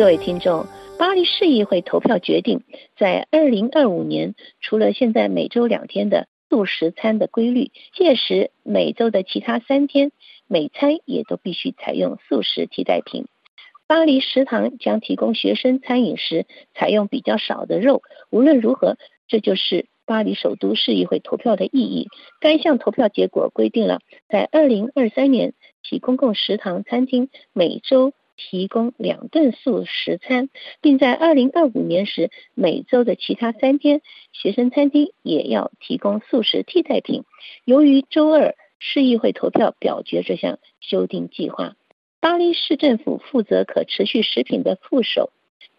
各位听众，巴黎市议会投票决定，在二零二五年，除了现在每周两天的素食餐的规律，届时每周的其他三天，每餐也都必须采用素食替代品。巴黎食堂将提供学生餐饮时采用比较少的肉。无论如何，这就是巴黎首都市议会投票的意义。该项投票结果规定了，在二零二三年，其公共食堂餐厅每周。提供两顿素食餐，并在二零二五年时，每周的其他三天，学生餐厅也要提供素食替代品。由于周二市议会投票表决这项修订计划，巴黎市政府负责可持续食品的副手，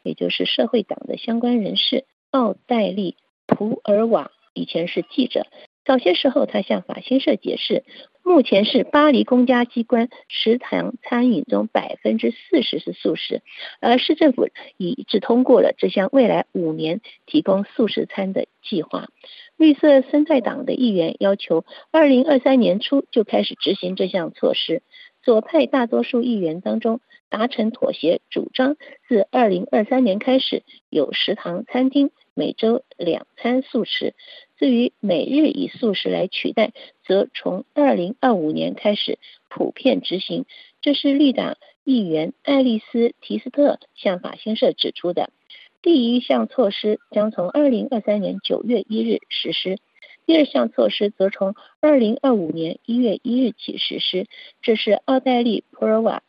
也就是社会党的相关人士奥黛丽·普尔瓦，以前是记者。早些时候，他向法新社解释，目前是巴黎公家机关食堂餐饮中百分之四十是素食，而市政府已致通过了这项未来五年提供素食餐的计划。绿色生态党的议员要求，二零二三年初就开始执行这项措施。左派大多数议员当中达成妥协，主张自二零二三年开始有食堂餐厅每周两餐素食。至于每日以素食来取代，则从二零二五年开始普遍执行。这是绿党议员爱丽丝·提斯特向法新社指出的。第一项措施将从二零二三年九月一日实施，第二项措施则从二零二五年一月一日起实施。这是奥黛丽·普尔瓦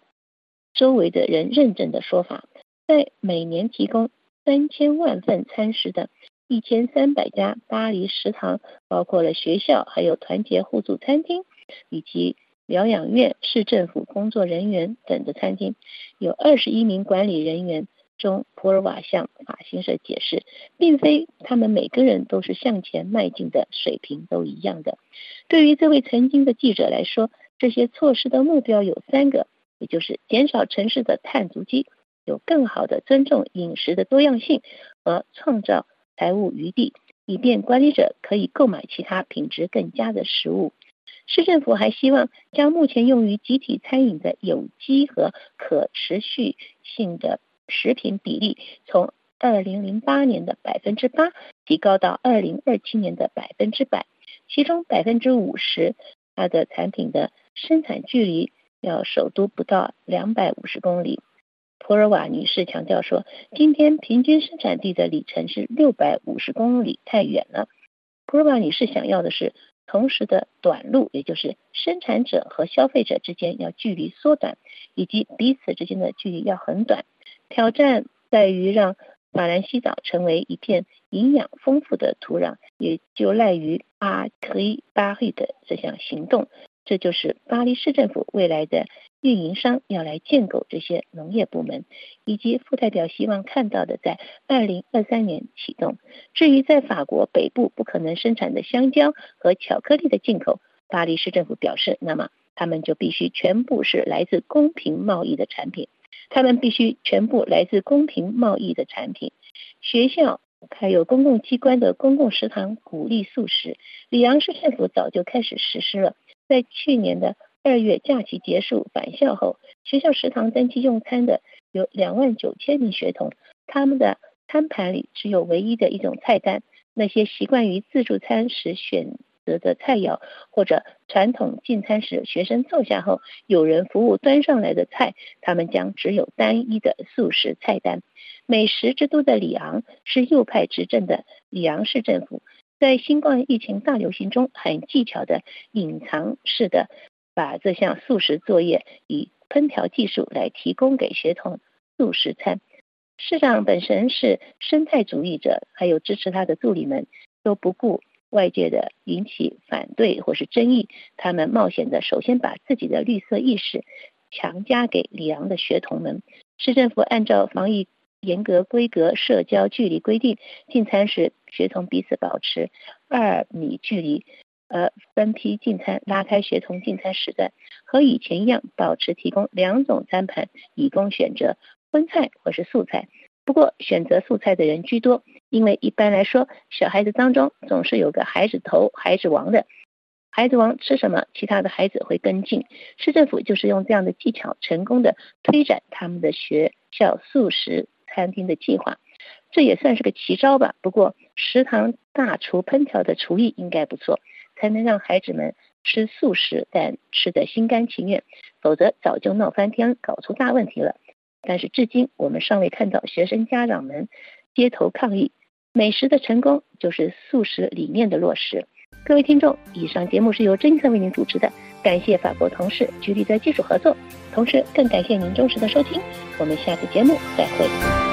周围的人认证的说法。在每年提供三千万份餐食的。一千三百家巴黎食堂，包括了学校、还有团结互助餐厅以及疗养院、市政府工作人员等的餐厅，有二十一名管理人员中，普尔瓦向法新社解释，并非他们每个人都是向前迈进的水平都一样的。对于这位曾经的记者来说，这些措施的目标有三个，也就是减少城市的碳足迹，有更好的尊重饮食的多样性和创造。财务余地，以便管理者可以购买其他品质更佳的食物。市政府还希望将目前用于集体餐饮的有机和可持续性的食品比例，从二零零八年的百分之八提高到二零二七年的百分之百。其中百分之五十，它的产品的生产距离要首都不到两百五十公里。普尔瓦女士强调说：“今天平均生产地的里程是六百五十公里，太远了。”普尔瓦女士想要的是同时的短路，也就是生产者和消费者之间要距离缩短，以及彼此之间的距离要很短。挑战在于让法兰西岛成为一片营养丰富的土壤，也就赖于阿克巴赫的这项行动。这就是巴黎市政府未来的运营商要来建构这些农业部门，以及副代表希望看到的在二零二三年启动。至于在法国北部不可能生产的香蕉和巧克力的进口，巴黎市政府表示，那么他们就必须全部是来自公平贸易的产品。他们必须全部来自公平贸易的产品。学校还有公共机关的公共食堂鼓励素食，里昂市政府早就开始实施了。在去年的二月假期结束返校后，学校食堂登记用餐的有两万九千名学童，他们的餐盘里只有唯一的一种菜单。那些习惯于自助餐时选择的菜肴，或者传统进餐时学生坐下后有人服务端上来的菜，他们将只有单一的素食菜单。美食之都的里昂是右派执政的里昂市政府。在新冠疫情大流行中，很技巧的隐藏式的把这项素食作业以烹调技术来提供给学童素食餐。市长本身是生态主义者，还有支持他的助理们都不顾外界的引起反对或是争议，他们冒险的首先把自己的绿色意识强加给里昂的学童们。市政府按照防疫。严格规格社交距离规定，进餐时学童彼此保持二米距离，呃，分批进餐，拉开学童进餐时段，和以前一样，保持提供两种餐盘以供选择，荤菜或是素菜。不过选择素菜的人居多，因为一般来说，小孩子当中总是有个孩子头、孩子王的。孩子王吃什么，其他的孩子会跟进。市政府就是用这样的技巧，成功的推展他们的学校素食餐厅的计划，这也算是个奇招吧。不过食堂大厨烹调的厨艺应该不错，才能让孩子们吃素食，但吃得心甘情愿，否则早就闹翻天，搞出大问题了。但是至今我们尚未看到学生家长们街头抗议。美食的成功就是素食理念的落实。各位听众，以上节目是由真特为您主持的，感谢法国同事局里的技术合作，同时更感谢您忠实的收听。我们下次节目再会。